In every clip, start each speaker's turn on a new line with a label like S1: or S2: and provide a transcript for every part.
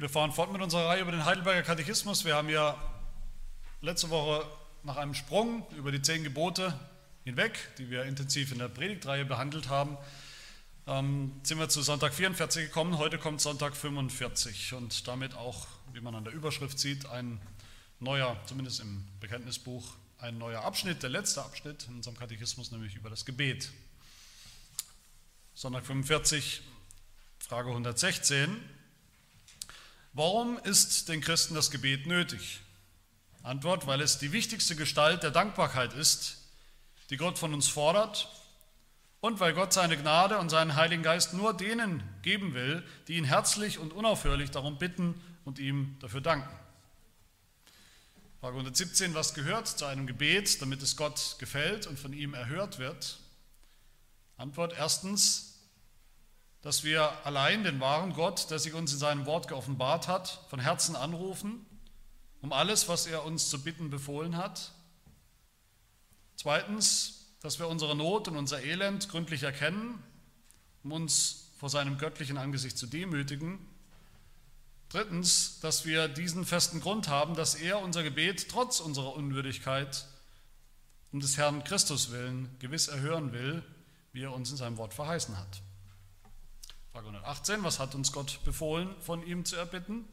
S1: Wir fahren fort mit unserer Reihe über den Heidelberger Katechismus. Wir haben ja letzte Woche nach einem Sprung über die zehn Gebote hinweg, die wir intensiv in der Predigtreihe behandelt haben, ähm, sind wir zu Sonntag 44 gekommen. Heute kommt Sonntag 45 und damit auch, wie man an der Überschrift sieht, ein neuer, zumindest im Bekenntnisbuch, ein neuer Abschnitt, der letzte Abschnitt in unserem Katechismus, nämlich über das Gebet. Sonntag 45, Frage 116. Warum ist den Christen das Gebet nötig? Antwort, weil es die wichtigste Gestalt der Dankbarkeit ist, die Gott von uns fordert und weil Gott seine Gnade und seinen Heiligen Geist nur denen geben will, die ihn herzlich und unaufhörlich darum bitten und ihm dafür danken. Frage 117, was gehört zu einem Gebet, damit es Gott gefällt und von ihm erhört wird? Antwort erstens, dass wir allein den wahren Gott, der sich uns in seinem Wort geoffenbart hat, von Herzen anrufen, um alles, was er uns zu bitten befohlen hat. Zweitens, dass wir unsere Not und unser Elend gründlich erkennen, um uns vor seinem göttlichen Angesicht zu demütigen. Drittens, dass wir diesen festen Grund haben, dass er unser Gebet trotz unserer Unwürdigkeit um des Herrn Christus willen gewiss erhören will, wie er uns in seinem Wort verheißen hat. Frage 118, was hat uns Gott befohlen, von ihm zu erbitten?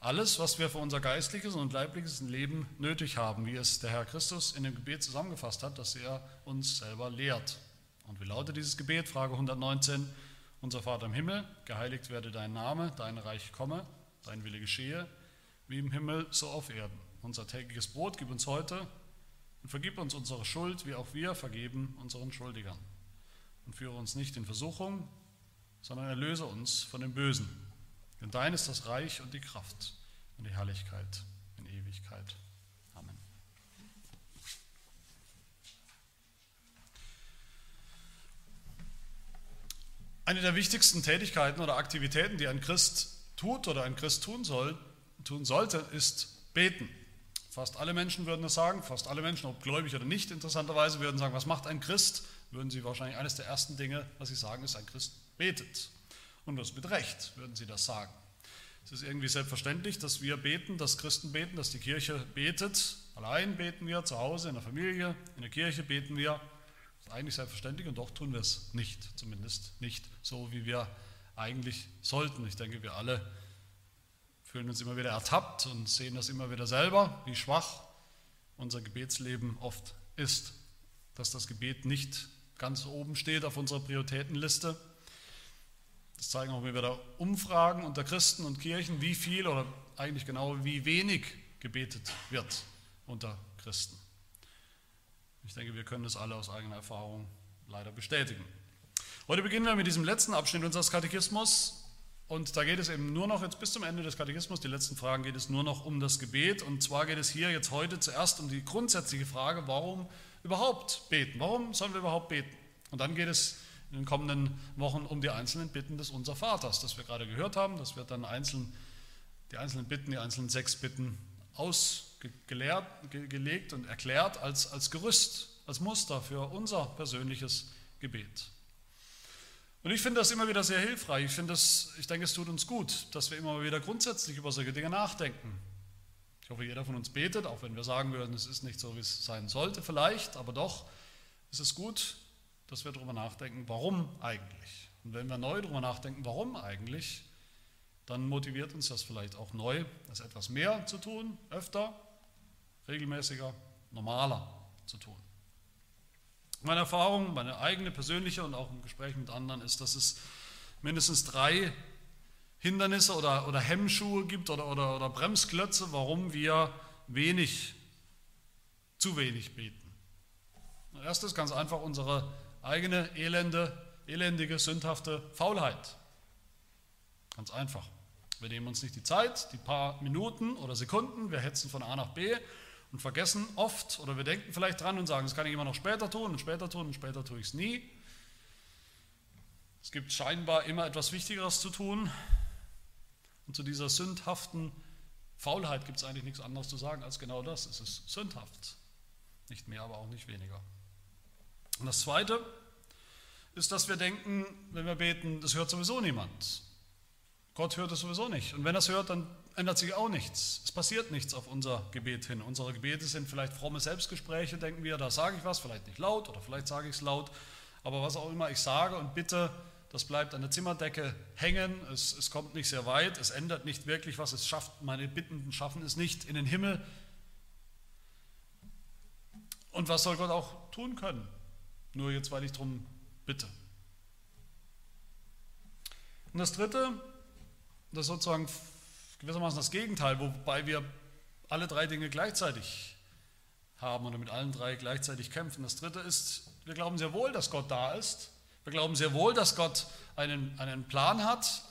S1: Alles, was wir für unser geistliches und leibliches Leben nötig haben, wie es der Herr Christus in dem Gebet zusammengefasst hat, das er uns selber lehrt. Und wie lautet dieses Gebet? Frage 119, unser Vater im Himmel, geheiligt werde dein Name, dein Reich komme, dein Wille geschehe, wie im Himmel, so auf Erden. Unser tägliches Brot gib uns heute und vergib uns unsere Schuld, wie auch wir vergeben unseren Schuldigern. Und führe uns nicht in Versuchung, sondern erlöse uns von dem Bösen. Denn dein ist das Reich und die Kraft und die Herrlichkeit in Ewigkeit. Amen. Eine der wichtigsten Tätigkeiten oder Aktivitäten, die ein Christ tut oder ein Christ tun soll, tun sollte, ist beten. Fast alle Menschen würden das sagen, fast alle Menschen, ob gläubig oder nicht, interessanterweise würden sagen, was macht ein Christ? Würden sie wahrscheinlich eines der ersten Dinge, was sie sagen, ist, ein Christ betet. Und das mit Recht, würden sie das sagen. Es ist irgendwie selbstverständlich, dass wir beten, dass Christen beten, dass die Kirche betet. Allein beten wir, zu Hause, in der Familie, in der Kirche beten wir. Das ist eigentlich selbstverständlich und doch tun wir es nicht. Zumindest nicht so, wie wir eigentlich sollten. Ich denke, wir alle fühlen uns immer wieder ertappt und sehen das immer wieder selber, wie schwach unser Gebetsleben oft ist. Dass das Gebet nicht ganz oben steht auf unserer Prioritätenliste. Das zeigen auch wieder Umfragen unter Christen und Kirchen, wie viel oder eigentlich genau wie wenig gebetet wird unter Christen. Ich denke, wir können das alle aus eigener Erfahrung leider bestätigen. Heute beginnen wir mit diesem letzten Abschnitt unseres Katechismus und da geht es eben nur noch jetzt bis zum Ende des Katechismus, die letzten Fragen geht es nur noch um das Gebet und zwar geht es hier jetzt heute zuerst um die grundsätzliche Frage, warum überhaupt beten? Warum sollen wir überhaupt beten? Und dann geht es in den kommenden Wochen um die einzelnen Bitten des Unser Vaters, das wir gerade gehört haben. Das wird dann einzeln, die einzelnen Bitten, die einzelnen sechs Bitten ausgelegt und erklärt als, als Gerüst, als Muster für unser persönliches Gebet. Und ich finde das immer wieder sehr hilfreich. Ich, das, ich denke, es tut uns gut, dass wir immer wieder grundsätzlich über solche Dinge nachdenken. Ich hoffe, jeder von uns betet, auch wenn wir sagen würden, es ist nicht so, wie es sein sollte, vielleicht, aber doch ist es gut, dass wir darüber nachdenken, warum eigentlich. Und wenn wir neu darüber nachdenken, warum eigentlich, dann motiviert uns das vielleicht auch neu, das etwas mehr zu tun, öfter, regelmäßiger, normaler zu tun. Meine Erfahrung, meine eigene persönliche und auch im Gespräch mit anderen ist, dass es mindestens drei Hindernisse oder, oder Hemmschuhe gibt oder, oder, oder Bremsklötze, warum wir wenig, zu wenig beten. Erstes ganz einfach unsere eigene elende, elendige, sündhafte Faulheit. Ganz einfach. Wir nehmen uns nicht die Zeit, die paar Minuten oder Sekunden, wir hetzen von A nach B und vergessen oft oder wir denken vielleicht dran und sagen, das kann ich immer noch später tun und später tun und später tue ich es nie. Es gibt scheinbar immer etwas Wichtigeres zu tun. Und zu dieser sündhaften Faulheit gibt es eigentlich nichts anderes zu sagen als genau das. Es ist sündhaft. Nicht mehr, aber auch nicht weniger. Und das Zweite ist, dass wir denken, wenn wir beten, das hört sowieso niemand. Gott hört es sowieso nicht. Und wenn er es hört, dann ändert sich auch nichts. Es passiert nichts auf unser Gebet hin. Unsere Gebete sind vielleicht fromme Selbstgespräche, denken wir, da sage ich was, vielleicht nicht laut oder vielleicht sage ich es laut. Aber was auch immer ich sage und bitte, das bleibt an der Zimmerdecke hängen. Es, es kommt nicht sehr weit. Es ändert nicht wirklich was. Es schafft, meine Bittenden schaffen es nicht in den Himmel. Und was soll Gott auch tun können? Nur jetzt, weil ich darum bitte. Und das Dritte, das ist sozusagen gewissermaßen das Gegenteil, wobei wir alle drei Dinge gleichzeitig haben oder mit allen drei gleichzeitig kämpfen. Das Dritte ist, wir glauben sehr wohl, dass Gott da ist. Wir glauben sehr wohl, dass Gott einen, einen Plan hat,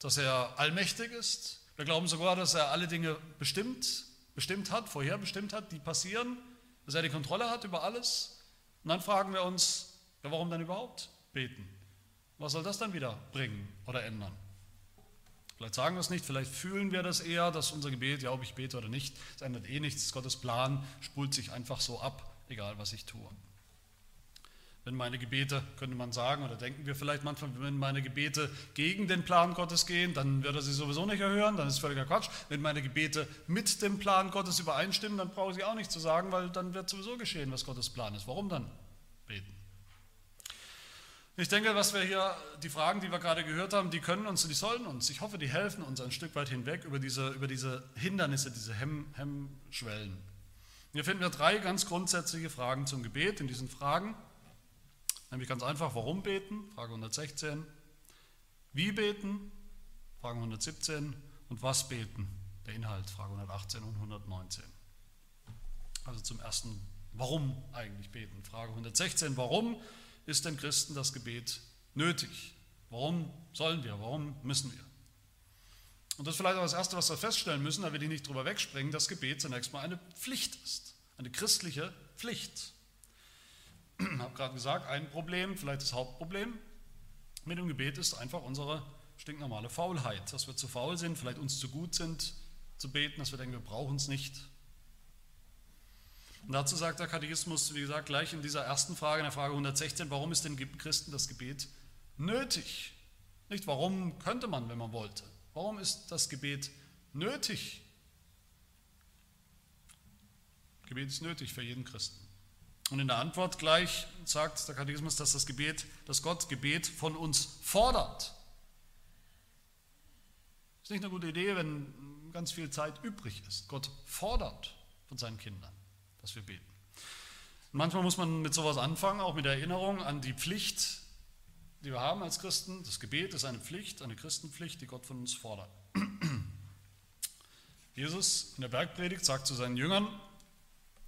S1: dass er allmächtig ist. Wir glauben sogar, dass er alle Dinge bestimmt, bestimmt hat, vorherbestimmt hat, die passieren, dass er die Kontrolle hat über alles. Und dann fragen wir uns, ja, warum dann überhaupt beten? Was soll das dann wieder bringen oder ändern? Vielleicht sagen wir es nicht, vielleicht fühlen wir das eher, dass unser Gebet, ja, ob ich bete oder nicht, es ändert eh nichts. Gottes Plan spult sich einfach so ab, egal was ich tue. Wenn meine Gebete, könnte man sagen, oder denken wir vielleicht manchmal, wenn meine Gebete gegen den Plan Gottes gehen, dann wird er sie sowieso nicht erhören, dann ist völliger Quatsch. Wenn meine Gebete mit dem Plan Gottes übereinstimmen, dann brauche ich sie auch nicht zu sagen, weil dann wird sowieso geschehen, was Gottes Plan ist. Warum dann beten? Ich denke, was wir hier, die Fragen, die wir gerade gehört haben, die können uns, die sollen uns, ich hoffe, die helfen uns ein Stück weit hinweg über diese, über diese Hindernisse, diese Hemm, Hemmschwellen. Hier finden wir drei ganz grundsätzliche Fragen zum Gebet in diesen Fragen. Nämlich ganz einfach, warum beten? Frage 116. Wie beten? Frage 117. Und was beten? Der Inhalt, Frage 118 und 119. Also zum ersten, warum eigentlich beten? Frage 116, warum ist den Christen das Gebet nötig? Warum sollen wir? Warum müssen wir? Und das ist vielleicht auch das Erste, was wir feststellen müssen, da will ich nicht drüber wegspringen, dass Gebet zunächst mal eine Pflicht ist. Eine christliche Pflicht. Ich habe gerade gesagt, ein Problem, vielleicht das Hauptproblem mit dem Gebet ist einfach unsere stinknormale Faulheit, dass wir zu faul sind, vielleicht uns zu gut sind zu beten, dass wir denken, wir brauchen es nicht. Und dazu sagt der Katechismus, wie gesagt, gleich in dieser ersten Frage, in der Frage 116, warum ist denn Christen das Gebet nötig? Nicht warum könnte man, wenn man wollte? Warum ist das Gebet nötig? Gebet ist nötig für jeden Christen. Und in der Antwort gleich sagt der Katechismus, dass das Gebet, dass Gott Gebet von uns fordert. Ist nicht eine gute Idee, wenn ganz viel Zeit übrig ist. Gott fordert von seinen Kindern, dass wir beten. Manchmal muss man mit sowas anfangen, auch mit der Erinnerung an die Pflicht, die wir haben als Christen. Das Gebet ist eine Pflicht, eine Christenpflicht, die Gott von uns fordert. Jesus in der Bergpredigt sagt zu seinen Jüngern,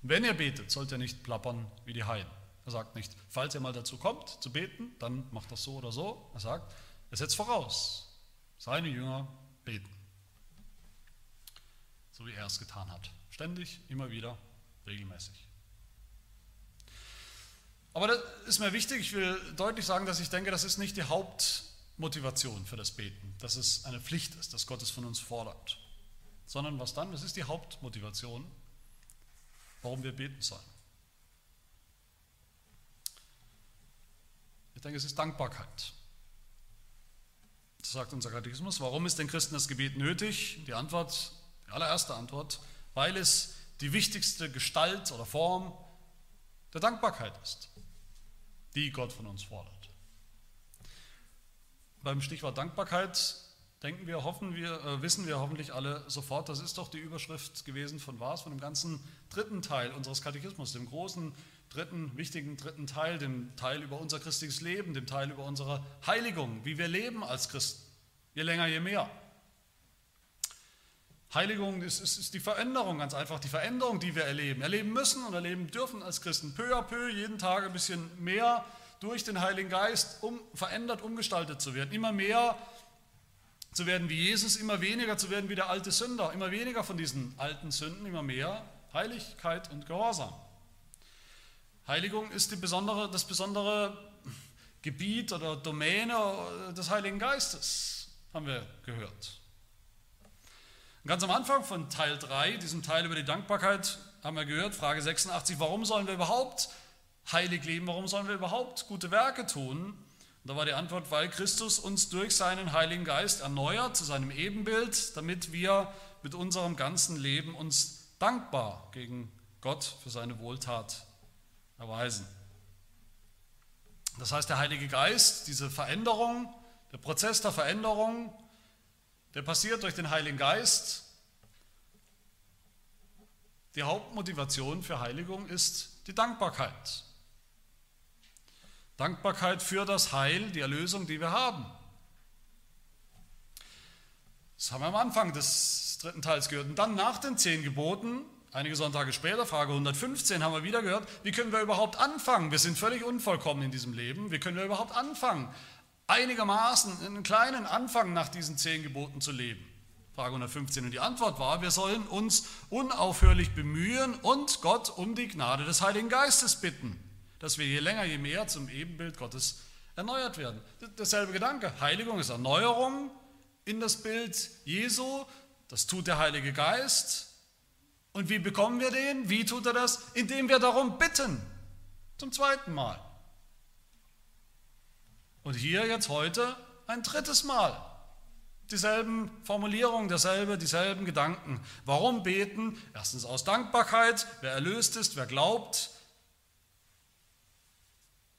S1: wenn ihr betet, sollt ihr nicht plappern wie die Heiden. Er sagt nicht, falls ihr mal dazu kommt zu beten, dann macht das so oder so. Er sagt, er setzt voraus, seine Jünger beten. So wie er es getan hat. Ständig, immer wieder, regelmäßig. Aber das ist mir wichtig, ich will deutlich sagen, dass ich denke, das ist nicht die Hauptmotivation für das Beten, dass es eine Pflicht ist, dass Gott es von uns fordert. Sondern was dann? Das ist die Hauptmotivation, warum wir beten sollen. Ich denke, es ist Dankbarkeit. Das sagt unser Katechismus. Warum ist den Christen das Gebet nötig? Die Antwort, die allererste Antwort, weil es die wichtigste Gestalt oder Form der Dankbarkeit ist, die Gott von uns fordert. Beim Stichwort Dankbarkeit denken wir, hoffen wir, äh, wissen wir hoffentlich alle sofort, das ist doch die Überschrift gewesen von was? Von dem ganzen dritten Teil unseres Katechismus, dem großen dritten, wichtigen dritten Teil, dem Teil über unser christliches Leben, dem Teil über unsere Heiligung, wie wir leben als Christen. Je länger, je mehr. Heiligung ist, ist, ist, die Veränderung, ganz einfach die Veränderung, die wir erleben, erleben müssen und erleben dürfen als Christen. Peu à peu, jeden Tag ein bisschen mehr durch den Heiligen Geist, um verändert, umgestaltet zu werden. Immer mehr zu werden wie Jesus, immer weniger zu werden wie der alte Sünder, immer weniger von diesen alten Sünden, immer mehr Heiligkeit und Gehorsam. Heiligung ist besondere, das besondere Gebiet oder Domäne des Heiligen Geistes, haben wir gehört. Und ganz am Anfang von Teil 3, diesem Teil über die Dankbarkeit, haben wir gehört, Frage 86, warum sollen wir überhaupt heilig leben, warum sollen wir überhaupt gute Werke tun? Und da war die Antwort, weil Christus uns durch seinen Heiligen Geist erneuert zu seinem Ebenbild, damit wir mit unserem ganzen Leben uns dankbar gegen Gott für seine Wohltat erweisen. Das heißt, der Heilige Geist, diese Veränderung, der Prozess der Veränderung, der passiert durch den Heiligen Geist. Die Hauptmotivation für Heiligung ist die Dankbarkeit. Dankbarkeit für das Heil, die Erlösung, die wir haben. Das haben wir am Anfang des dritten Teils gehört. Und dann nach den zehn Geboten, einige Sonntage später, Frage 115, haben wir wieder gehört, wie können wir überhaupt anfangen? Wir sind völlig unvollkommen in diesem Leben. Wie können wir überhaupt anfangen, einigermaßen einen kleinen Anfang nach diesen zehn Geboten zu leben? Frage 115. Und die Antwort war, wir sollen uns unaufhörlich bemühen und Gott um die Gnade des Heiligen Geistes bitten, dass wir je länger, je mehr zum Ebenbild Gottes erneuert werden. Dasselbe Gedanke. Heiligung ist Erneuerung in das Bild Jesu. Das tut der Heilige Geist. Und wie bekommen wir den? Wie tut er das? Indem wir darum bitten. Zum zweiten Mal. Und hier jetzt heute ein drittes Mal. Dieselben Formulierungen, derselbe, dieselben Gedanken. Warum beten? Erstens aus Dankbarkeit, wer erlöst ist, wer glaubt.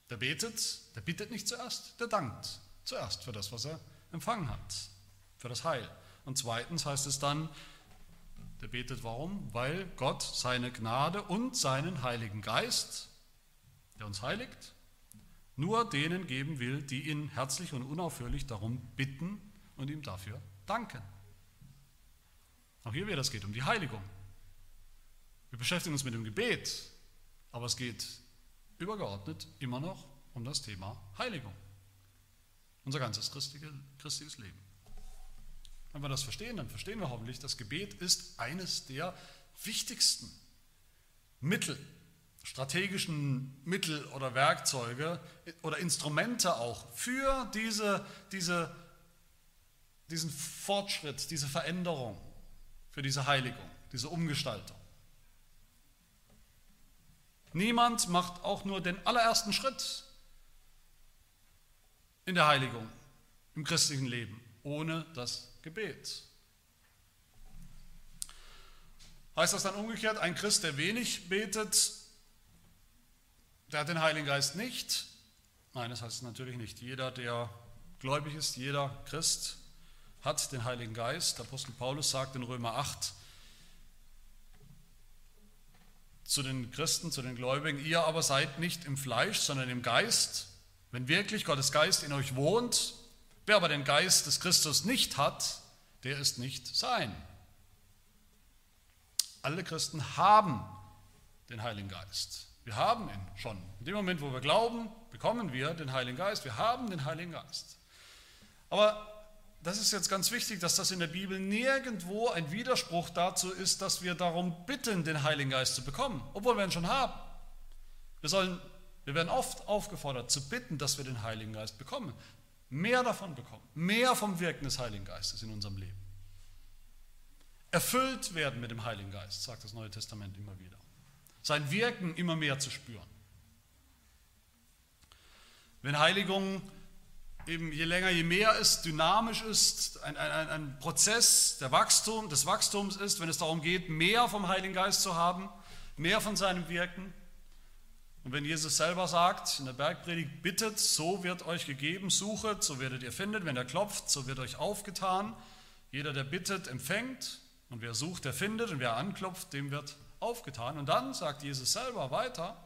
S1: Der betet, der bittet nicht zuerst, der dankt zuerst für das, was er empfangen hat, für das Heil. Und zweitens heißt es dann, der betet warum? Weil Gott seine Gnade und seinen Heiligen Geist, der uns heiligt, nur denen geben will, die ihn herzlich und unaufhörlich darum bitten und ihm dafür danken. Auch hier wieder, es geht um die Heiligung. Wir beschäftigen uns mit dem Gebet, aber es geht übergeordnet immer noch um das Thema Heiligung. Unser ganzes christliches Leben. Wenn wir das verstehen, dann verstehen wir hoffentlich, das Gebet ist eines der wichtigsten Mittel strategischen Mittel oder Werkzeuge oder Instrumente auch für diese, diese, diesen Fortschritt, diese Veränderung, für diese Heiligung, diese Umgestaltung. Niemand macht auch nur den allerersten Schritt in der Heiligung im christlichen Leben ohne das Gebet. Heißt das dann umgekehrt, ein Christ, der wenig betet, der hat den Heiligen Geist nicht. Nein, das heißt natürlich nicht. Jeder, der gläubig ist, jeder Christ hat den Heiligen Geist. Der Apostel Paulus sagt in Römer 8 zu den Christen, zu den Gläubigen, ihr aber seid nicht im Fleisch, sondern im Geist. Wenn wirklich Gottes Geist in euch wohnt, wer aber den Geist des Christus nicht hat, der ist nicht sein. Alle Christen haben den Heiligen Geist. Wir haben ihn schon. In dem Moment, wo wir glauben, bekommen wir den Heiligen Geist. Wir haben den Heiligen Geist. Aber das ist jetzt ganz wichtig, dass das in der Bibel nirgendwo ein Widerspruch dazu ist, dass wir darum bitten, den Heiligen Geist zu bekommen, obwohl wir ihn schon haben. Wir, sollen, wir werden oft aufgefordert zu bitten, dass wir den Heiligen Geist bekommen. Mehr davon bekommen, mehr vom Wirken des Heiligen Geistes in unserem Leben. Erfüllt werden mit dem Heiligen Geist, sagt das Neue Testament immer wieder sein Wirken immer mehr zu spüren. Wenn Heiligung eben je länger, je mehr ist, dynamisch ist, ein, ein, ein Prozess der Wachstum, des Wachstums ist, wenn es darum geht, mehr vom Heiligen Geist zu haben, mehr von seinem Wirken. Und wenn Jesus selber sagt in der Bergpredigt, bittet, so wird euch gegeben, suchet, so werdet ihr findet, wenn er klopft, so wird euch aufgetan. Jeder, der bittet, empfängt und wer sucht, der findet und wer anklopft, dem wird aufgetan. Und dann sagt Jesus selber weiter,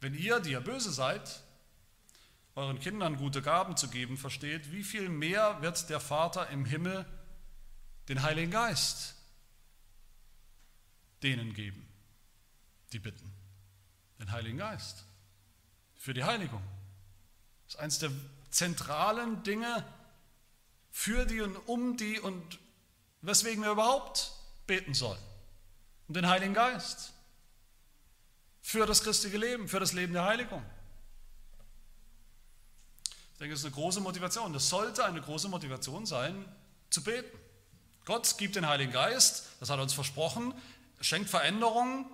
S1: wenn ihr, die ihr böse seid, euren Kindern gute Gaben zu geben versteht, wie viel mehr wird der Vater im Himmel den Heiligen Geist denen geben, die bitten. Den Heiligen Geist für die Heiligung. Das ist eines der zentralen Dinge für die und um die und weswegen wir überhaupt beten sollen und den Heiligen Geist für das christliche Leben, für das Leben der Heiligung. Ich denke, das ist eine große Motivation. Das sollte eine große Motivation sein, zu beten. Gott gibt den Heiligen Geist, das hat er uns versprochen, schenkt Veränderung,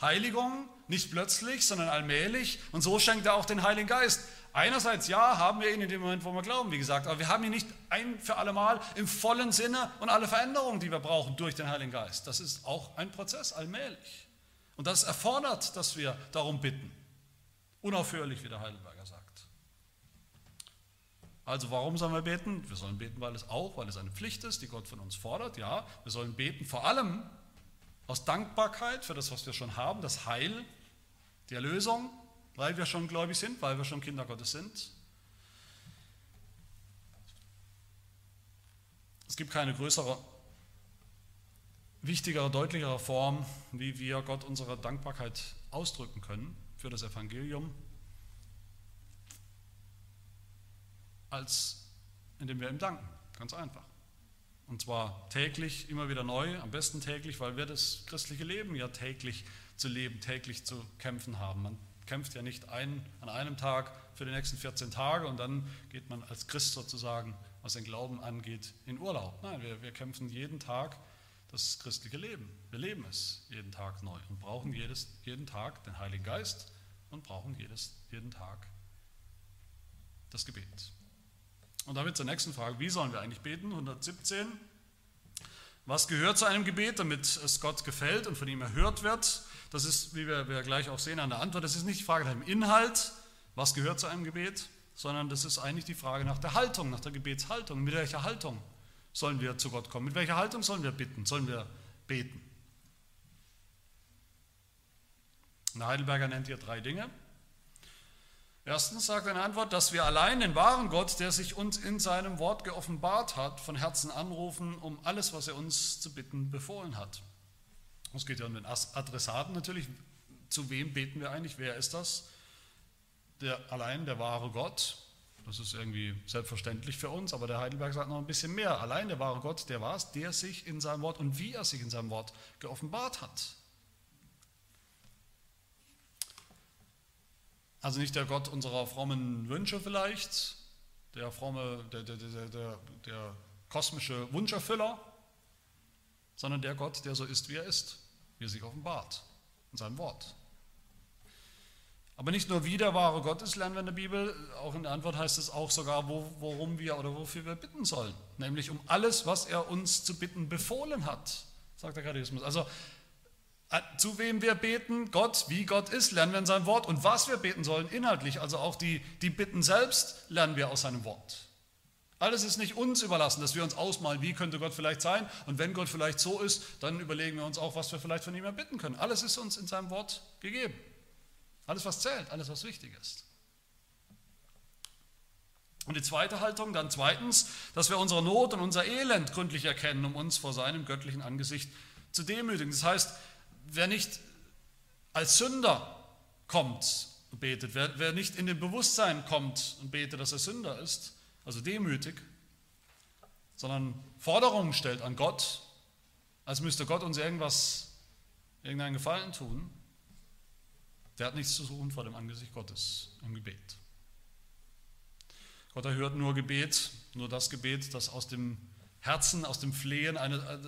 S1: Heiligung, nicht plötzlich, sondern allmählich. Und so schenkt er auch den Heiligen Geist. einerseits ja, haben wir ihn in dem Moment, wo wir glauben, wie gesagt, aber wir haben ihn nicht ein für alle Mal im vollen Sinne und alle Veränderungen, die wir brauchen durch den Heiligen Geist. Das ist auch ein Prozess, allmählich. Und das erfordert, dass wir darum bitten. Unaufhörlich, wie der Heidelberger sagt. Also warum sollen wir beten? Wir sollen beten, weil es auch, weil es eine Pflicht ist, die Gott von uns fordert. Ja, wir sollen beten vor allem aus Dankbarkeit für das, was wir schon haben, das Heil, die Erlösung, weil wir schon gläubig sind, weil wir schon Kinder Gottes sind. Es gibt keine größere, wichtigere, deutlichere Form, wie wir Gott unsere Dankbarkeit ausdrücken können für das Evangelium, als indem wir ihm danken. Ganz einfach. Und zwar täglich, immer wieder neu, am besten täglich, weil wir das christliche Leben ja täglich zu leben, täglich zu kämpfen haben. Man kämpft ja nicht ein, an einem Tag für die nächsten 14 Tage und dann geht man als Christ sozusagen, was den Glauben angeht, in Urlaub. Nein, wir, wir kämpfen jeden Tag das christliche Leben. Wir leben es jeden Tag neu und brauchen jedes, jeden Tag den Heiligen Geist und brauchen jedes, jeden Tag das Gebet. Und damit zur nächsten Frage, wie sollen wir eigentlich beten? 117. Was gehört zu einem Gebet, damit es Gott gefällt und von ihm erhört wird? Das ist, wie wir, wir gleich auch sehen an der Antwort, das ist nicht die Frage nach dem Inhalt, was gehört zu einem Gebet, sondern das ist eigentlich die Frage nach der Haltung, nach der Gebetshaltung. Mit welcher Haltung sollen wir zu Gott kommen? Mit welcher Haltung sollen wir bitten? Sollen wir beten? Der Heidelberger nennt hier drei Dinge. Erstens sagt in Antwort, dass wir allein den wahren Gott, der sich uns in seinem Wort geoffenbart hat, von Herzen anrufen, um alles, was er uns zu bitten befohlen hat. Es geht ja um den Adressaten natürlich. Zu wem beten wir eigentlich? Wer ist das? Der, allein der wahre Gott. Das ist irgendwie selbstverständlich für uns, aber der Heidelberg sagt noch ein bisschen mehr. Allein der wahre Gott, der war es, der sich in seinem Wort und wie er sich in seinem Wort geoffenbart hat. Also nicht der Gott unserer frommen Wünsche vielleicht, der fromme, der, der, der, der, kosmische Wunscherfüller, sondern der Gott, der so ist, wie er ist, wie er sich offenbart in seinem Wort. Aber nicht nur wie der wahre Gott ist, lernen wir in der Bibel, auch in der Antwort heißt es auch sogar, wo, worum wir oder wofür wir bitten sollen. Nämlich um alles, was er uns zu bitten befohlen hat, sagt der Katechismus. Also zu wem wir beten, Gott, wie Gott ist, lernen wir in seinem Wort. Und was wir beten sollen, inhaltlich, also auch die, die Bitten selbst, lernen wir aus seinem Wort. Alles ist nicht uns überlassen, dass wir uns ausmalen, wie könnte Gott vielleicht sein. Und wenn Gott vielleicht so ist, dann überlegen wir uns auch, was wir vielleicht von ihm erbitten können. Alles ist uns in seinem Wort gegeben. Alles, was zählt, alles, was wichtig ist. Und die zweite Haltung, dann zweitens, dass wir unsere Not und unser Elend gründlich erkennen, um uns vor seinem göttlichen Angesicht zu demütigen. Das heißt, wer nicht als Sünder kommt und betet, wer, wer nicht in dem Bewusstsein kommt und betet, dass er Sünder ist, also demütig, sondern Forderungen stellt an Gott, als müsste Gott uns irgendwas, irgendeinen Gefallen tun, der hat nichts zu suchen vor dem Angesicht Gottes im Gebet. Gott erhört nur Gebet, nur das Gebet, das aus dem Herzen, aus dem Flehen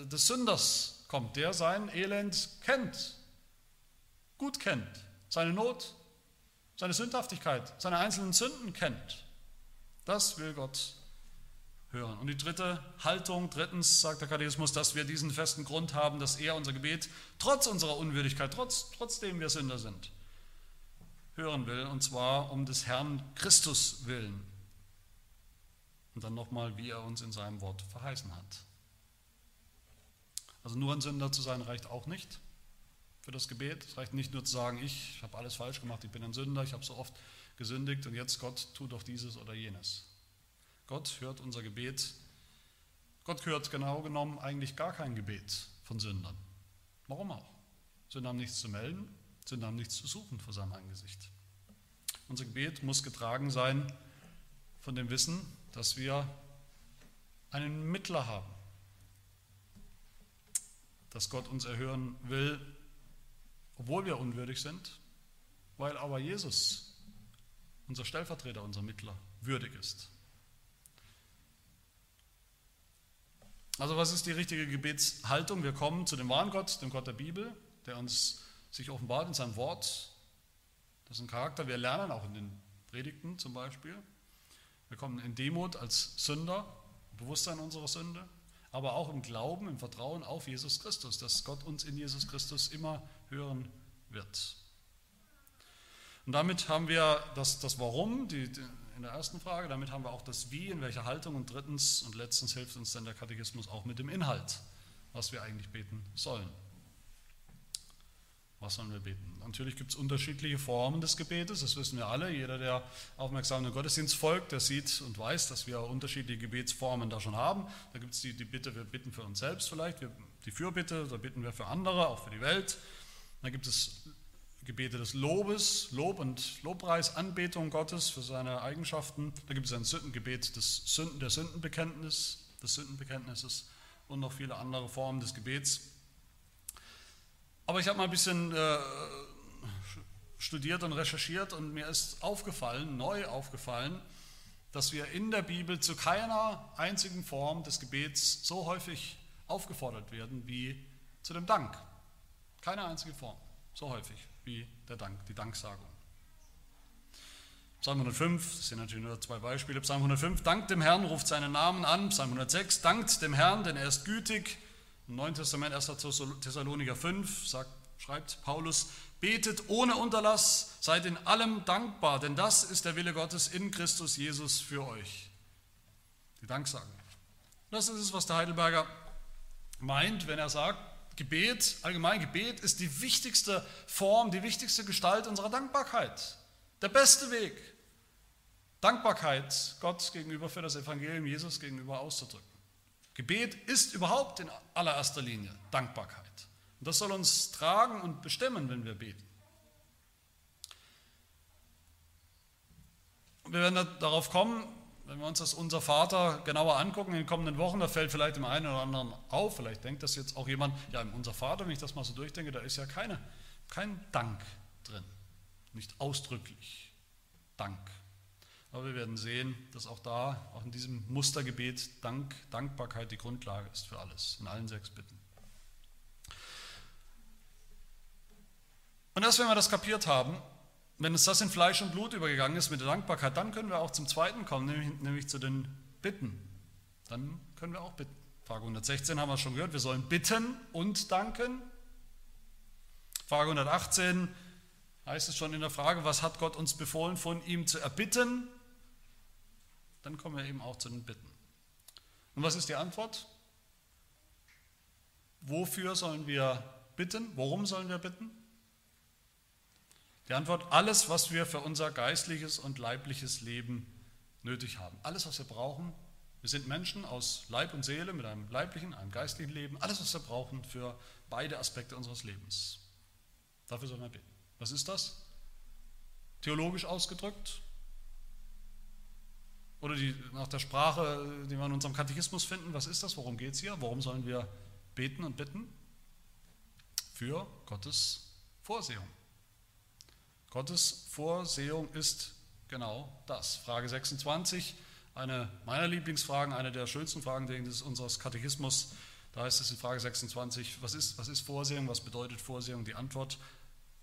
S1: des Sünders kommt, der sein Elend kennt, gut kennt, seine Not, seine Sündhaftigkeit, seine einzelnen Sünden kennt. Das will Gott hören. Und die dritte Haltung, drittens sagt der Katechismus, dass wir diesen festen Grund haben, dass er unser Gebet trotz unserer Unwürdigkeit, trotz, trotzdem wir Sünder sind, hören will, und zwar um des Herrn Christus willen. Und dann nochmal, wie er uns in seinem Wort verheißen hat. Also nur ein Sünder zu sein reicht auch nicht für das Gebet. Es reicht nicht nur zu sagen, ich habe alles falsch gemacht, ich bin ein Sünder, ich habe so oft gesündigt und jetzt Gott tut doch dieses oder jenes. Gott hört unser Gebet. Gott hört genau genommen eigentlich gar kein Gebet von Sündern. Warum auch? Sünder haben nichts zu melden, Sünder haben nichts zu suchen vor seinem Angesicht. Unser Gebet muss getragen sein von dem Wissen, dass wir einen Mittler haben dass Gott uns erhören will, obwohl wir unwürdig sind, weil aber Jesus, unser Stellvertreter, unser Mittler, würdig ist. Also was ist die richtige Gebetshaltung? Wir kommen zu dem wahren Gott, dem Gott der Bibel, der uns sich offenbart in seinem Wort, das ist ein Charakter. Wir lernen auch in den Predigten zum Beispiel. Wir kommen in Demut als Sünder, Bewusstsein unserer Sünde, aber auch im Glauben, im Vertrauen auf Jesus Christus, dass Gott uns in Jesus Christus immer hören wird. Und damit haben wir das, das Warum, die, die, in der ersten Frage, damit haben wir auch das Wie, in welcher Haltung und drittens und letztens hilft uns dann der Katechismus auch mit dem Inhalt, was wir eigentlich beten sollen. Was sollen wir beten? Natürlich gibt es unterschiedliche Formen des Gebetes, das wissen wir alle. Jeder, der aufmerksam den Gottesdienst folgt, der sieht und weiß, dass wir unterschiedliche Gebetsformen da schon haben. Da gibt es die, die Bitte, wir bitten für uns selbst vielleicht, wir, die Fürbitte, da bitten wir für andere, auch für die Welt. Dann gibt es Gebete des Lobes, Lob und Lobpreis, Anbetung Gottes für seine Eigenschaften. Da gibt es ein Sündengebet des Sünden, der Sündenbekenntnis, des Sündenbekenntnisses und noch viele andere Formen des Gebets. Aber ich habe mal ein bisschen äh, studiert und recherchiert und mir ist aufgefallen, neu aufgefallen, dass wir in der Bibel zu keiner einzigen Form des Gebets so häufig aufgefordert werden wie zu dem Dank. Keine einzige Form, so häufig wie der Dank, die Danksagung. Psalm 105, das sind natürlich nur zwei Beispiele. Psalm 105, dankt dem Herrn, ruft seinen Namen an. Psalm 106, dankt dem Herrn, denn er ist gütig. Im Neuen Testament, 1. Thessaloniker 5, sagt, schreibt Paulus, betet ohne Unterlass, seid in allem dankbar, denn das ist der Wille Gottes in Christus Jesus für euch. Die Danksagung. Das ist es, was der Heidelberger meint, wenn er sagt, Gebet, allgemein Gebet ist die wichtigste Form, die wichtigste Gestalt unserer Dankbarkeit. Der beste Weg, Dankbarkeit Gott gegenüber für das Evangelium Jesus gegenüber auszudrücken. Gebet ist überhaupt in allererster Linie Dankbarkeit. Und das soll uns tragen und bestimmen, wenn wir beten. wir werden darauf kommen, wenn wir uns das unser Vater genauer angucken in den kommenden Wochen, da fällt vielleicht dem einen oder anderen auf, vielleicht denkt das jetzt auch jemand, ja, unser Vater, wenn ich das mal so durchdenke, da ist ja keine, kein Dank drin, nicht ausdrücklich Dank. Aber wir werden sehen, dass auch da, auch in diesem Mustergebet, Dank, Dankbarkeit die Grundlage ist für alles, in allen sechs Bitten. Und erst wenn wir das kapiert haben, wenn es das in Fleisch und Blut übergegangen ist mit der Dankbarkeit, dann können wir auch zum zweiten kommen, nämlich, nämlich zu den Bitten. Dann können wir auch bitten. Frage 116 haben wir schon gehört, wir sollen bitten und danken. Frage 118 heißt es schon in der Frage, was hat Gott uns befohlen, von ihm zu erbitten? Dann kommen wir eben auch zu den Bitten. Und was ist die Antwort? Wofür sollen wir bitten? Worum sollen wir bitten? Die Antwort, alles, was wir für unser geistliches und leibliches Leben nötig haben. Alles, was wir brauchen. Wir sind Menschen aus Leib und Seele mit einem leiblichen, einem geistlichen Leben. Alles, was wir brauchen für beide Aspekte unseres Lebens. Dafür sollen wir beten. Was ist das? Theologisch ausgedrückt, oder die, nach der Sprache, die wir in unserem Katechismus finden, was ist das? Worum geht es hier? Warum sollen wir beten und bitten? Für Gottes Vorsehung. Gottes Vorsehung ist genau das. Frage 26, eine meiner Lieblingsfragen, eine der schönsten Fragen unseres Katechismus. Da heißt es in Frage 26, was ist, was ist Vorsehung, was bedeutet Vorsehung? Die Antwort,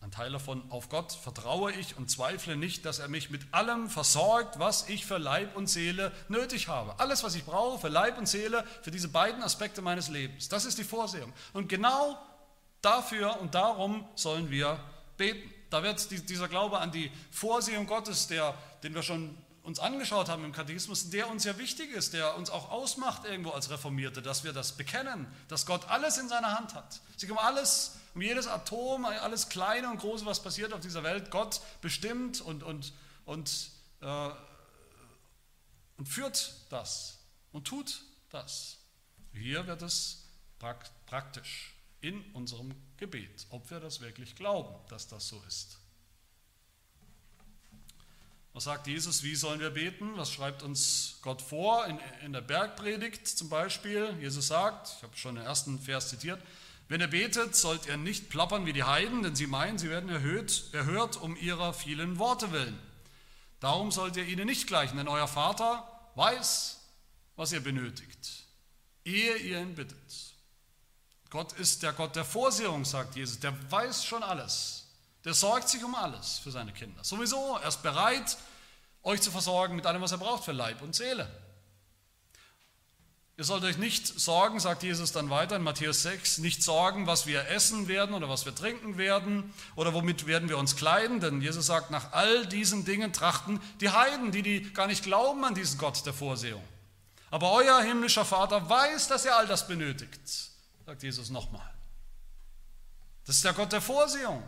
S1: ein Teil davon, auf Gott vertraue ich und zweifle nicht, dass er mich mit allem versorgt, was ich für Leib und Seele nötig habe. Alles, was ich brauche für Leib und Seele, für diese beiden Aspekte meines Lebens. Das ist die Vorsehung. Und genau dafür und darum sollen wir beten. Da wird dieser Glaube an die Vorsehung Gottes, der, den wir schon uns angeschaut haben im Katechismus, der uns ja wichtig ist, der uns auch ausmacht irgendwo als Reformierte, dass wir das bekennen, dass Gott alles in seiner Hand hat. Sich um alles, um jedes Atom, alles Kleine und Große, was passiert auf dieser Welt, Gott bestimmt und, und, und, äh, und führt das und tut das. Hier wird es praktisch in unserem Gebet, ob wir das wirklich glauben, dass das so ist. Was sagt Jesus? Wie sollen wir beten? Was schreibt uns Gott vor? In, in der Bergpredigt zum Beispiel. Jesus sagt, ich habe schon den ersten Vers zitiert, wenn ihr betet, sollt ihr nicht plappern wie die Heiden, denn sie meinen, sie werden erhöht, erhört um ihrer vielen Worte willen. Darum sollt ihr ihnen nicht gleichen, denn euer Vater weiß, was ihr benötigt, ehe ihr ihn bittet. Gott ist der Gott der Vorsehung, sagt Jesus. Der weiß schon alles. Der sorgt sich um alles für seine Kinder. Sowieso, er ist bereit, euch zu versorgen mit allem, was ihr braucht für Leib und Seele. Ihr sollt euch nicht sorgen, sagt Jesus dann weiter in Matthäus 6, nicht sorgen, was wir essen werden oder was wir trinken werden oder womit werden wir uns kleiden, denn Jesus sagt, nach all diesen Dingen trachten die Heiden, die, die gar nicht glauben an diesen Gott der Vorsehung. Aber euer himmlischer Vater weiß, dass ihr all das benötigt, sagt Jesus nochmal. Das ist der Gott der Vorsehung.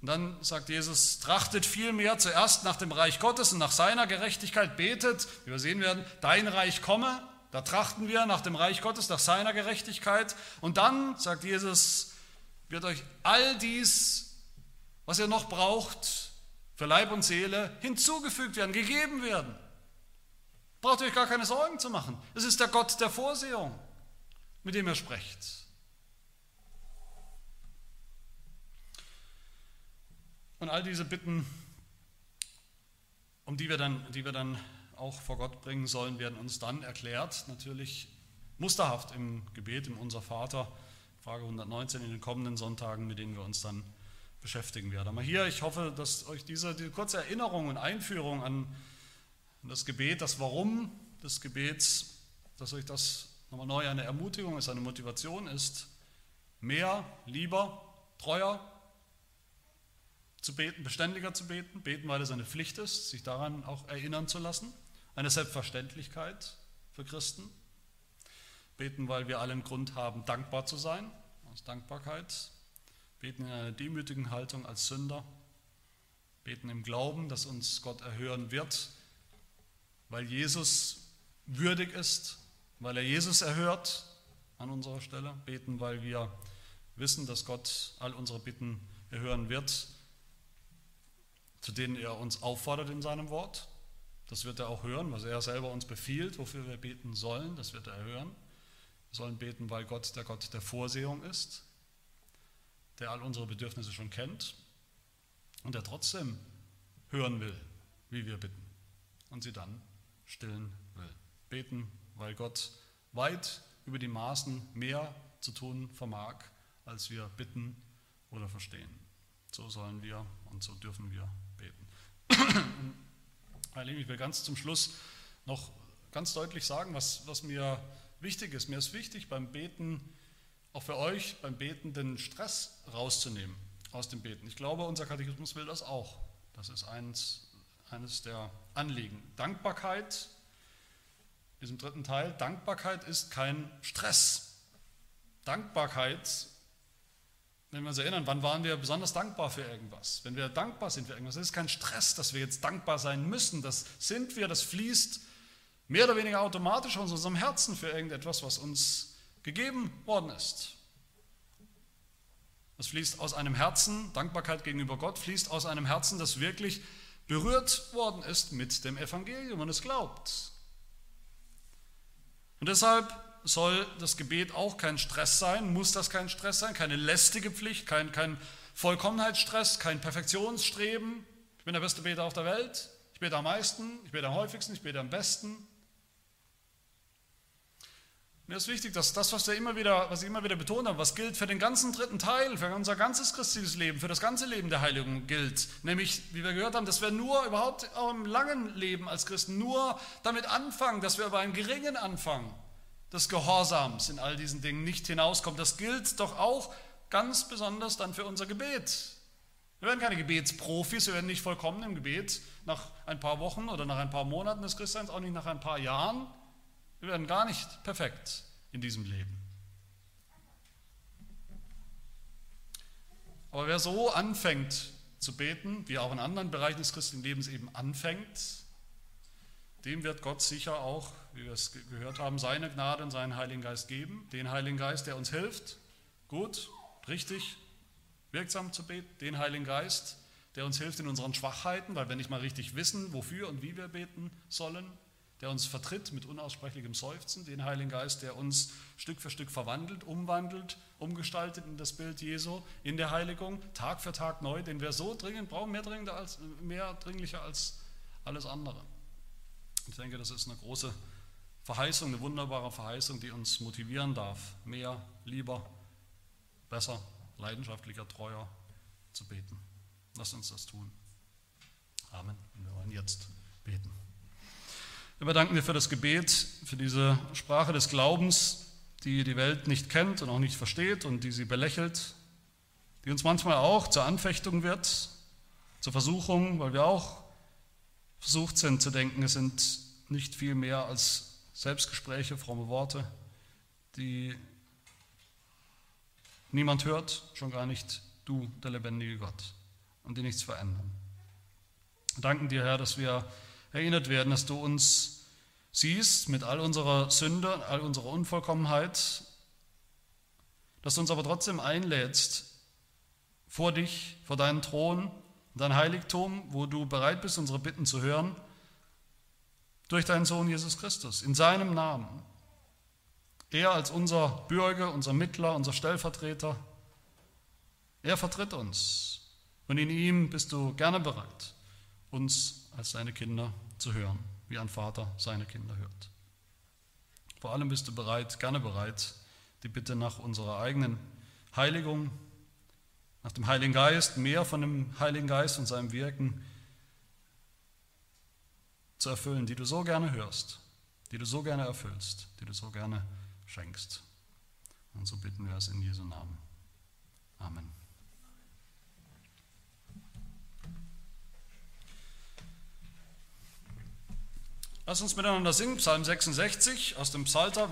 S1: Und dann sagt Jesus, trachtet vielmehr zuerst nach dem Reich Gottes und nach seiner Gerechtigkeit, betet, wie wir sehen werden, dein Reich komme, da trachten wir nach dem Reich Gottes, nach seiner Gerechtigkeit. Und dann, sagt Jesus, wird euch all dies, was ihr noch braucht, für Leib und Seele hinzugefügt werden, gegeben werden. Braucht euch gar keine Sorgen zu machen. Es ist der Gott der Vorsehung, mit dem ihr sprecht. Und all diese Bitten, um die wir dann, die wir dann auch vor Gott bringen sollen, werden uns dann erklärt, natürlich musterhaft im Gebet, im Unser Vater, Frage 119 in den kommenden Sonntagen, mit denen wir uns dann beschäftigen werden. Aber hier, ich hoffe, dass euch diese, diese kurze Erinnerung und Einführung an das Gebet, das Warum des Gebets, dass euch das nochmal neu eine Ermutigung ist, eine Motivation ist, mehr, lieber, treuer, zu beten, beständiger zu beten, beten, weil es eine Pflicht ist, sich daran auch erinnern zu lassen, eine Selbstverständlichkeit für Christen, beten, weil wir allen Grund haben, dankbar zu sein, aus Dankbarkeit, beten in einer demütigen Haltung als Sünder, beten im Glauben, dass uns Gott erhören wird, weil Jesus würdig ist, weil er Jesus erhört an unserer Stelle, beten, weil wir wissen, dass Gott all unsere Bitten erhören wird zu denen er uns auffordert in seinem Wort. Das wird er auch hören, was er selber uns befiehlt, wofür wir beten sollen, das wird er hören. Wir sollen beten, weil Gott der Gott der Vorsehung ist, der all unsere Bedürfnisse schon kennt und der trotzdem hören will, wie wir bitten und sie dann stillen will. Beten, weil Gott weit über die Maßen mehr zu tun vermag, als wir bitten oder verstehen. So sollen wir und so dürfen wir ich will ganz zum Schluss noch ganz deutlich sagen, was, was mir wichtig ist. Mir ist wichtig beim Beten, auch für euch beim Beten, den Stress rauszunehmen aus dem Beten. Ich glaube, unser Katechismus will das auch. Das ist eines, eines der Anliegen. Dankbarkeit, in diesem dritten Teil, Dankbarkeit ist kein Stress. Dankbarkeit wenn wir uns erinnern, wann waren wir besonders dankbar für irgendwas? Wenn wir dankbar sind für irgendwas, das ist kein Stress, dass wir jetzt dankbar sein müssen. Das sind wir, das fließt mehr oder weniger automatisch aus unserem Herzen für irgendetwas, was uns gegeben worden ist. Das fließt aus einem Herzen, Dankbarkeit gegenüber Gott fließt aus einem Herzen, das wirklich berührt worden ist mit dem Evangelium und es glaubt. Und deshalb soll das Gebet auch kein Stress sein, muss das kein Stress sein, keine lästige Pflicht, kein, kein Vollkommenheitsstress, kein Perfektionsstreben. Ich bin der beste Beter auf der Welt, ich bete am meisten, ich bete am häufigsten, ich bete am besten. Mir ist wichtig, dass das, was, wir immer wieder, was ich immer wieder betont habe, was gilt für den ganzen dritten Teil, für unser ganzes christliches Leben, für das ganze Leben der Heiligung gilt. Nämlich, wie wir gehört haben, dass wir nur überhaupt auch im langen Leben als Christen nur damit anfangen, dass wir aber einen geringen anfangen des Gehorsams in all diesen Dingen nicht hinauskommt. Das gilt doch auch ganz besonders dann für unser Gebet. Wir werden keine Gebetsprofis, wir werden nicht vollkommen im Gebet nach ein paar Wochen oder nach ein paar Monaten des Christseins, auch nicht nach ein paar Jahren. Wir werden gar nicht perfekt in diesem Leben. Aber wer so anfängt zu beten, wie auch in anderen Bereichen des christlichen Lebens eben anfängt, dem wird Gott sicher auch wie wir es gehört haben, seine Gnade und seinen Heiligen Geist geben. Den Heiligen Geist, der uns hilft, gut, richtig, wirksam zu beten. Den Heiligen Geist, der uns hilft in unseren Schwachheiten, weil wir nicht mal richtig wissen, wofür und wie wir beten sollen. Der uns vertritt mit unaussprechlichem Seufzen. Den Heiligen Geist, der uns Stück für Stück verwandelt, umwandelt, umgestaltet in das Bild Jesu, in der Heiligung, Tag für Tag neu, den wir so dringend brauchen, mehr, dringender als, mehr dringlicher als alles andere. Ich denke, das ist eine große Verheißung, eine wunderbare Verheißung, die uns motivieren darf, mehr, lieber, besser, leidenschaftlicher, treuer zu beten. Lass uns das tun. Amen. Wir wollen jetzt beten. Wir danken dir für das Gebet, für diese Sprache des Glaubens, die die Welt nicht kennt und auch nicht versteht und die sie belächelt, die uns manchmal auch zur Anfechtung wird, zur Versuchung, weil wir auch versucht sind zu denken, es sind nicht viel mehr als Selbstgespräche, fromme Worte, die niemand hört, schon gar nicht du, der lebendige Gott, und die nichts verändern. Wir danken dir, Herr, dass wir erinnert werden, dass du uns siehst mit all unserer Sünde, all unserer Unvollkommenheit, dass du uns aber trotzdem einlädst vor dich, vor deinen Thron, dein Heiligtum, wo du bereit bist, unsere Bitten zu hören, durch deinen Sohn Jesus Christus, in seinem Namen. Er als unser Bürger, unser Mittler, unser Stellvertreter, er vertritt uns. Und in ihm bist du gerne bereit, uns als seine Kinder zu hören, wie ein Vater seine Kinder hört. Vor allem bist du bereit, gerne bereit, die Bitte nach unserer eigenen Heiligung, nach dem Heiligen Geist, mehr von dem Heiligen Geist und seinem Wirken zu erfüllen, die du so gerne hörst, die du so gerne erfüllst, die du so gerne schenkst. Und so bitten wir es in Jesu Namen. Amen. Lass uns miteinander singen, Psalm 66 aus dem Psalter.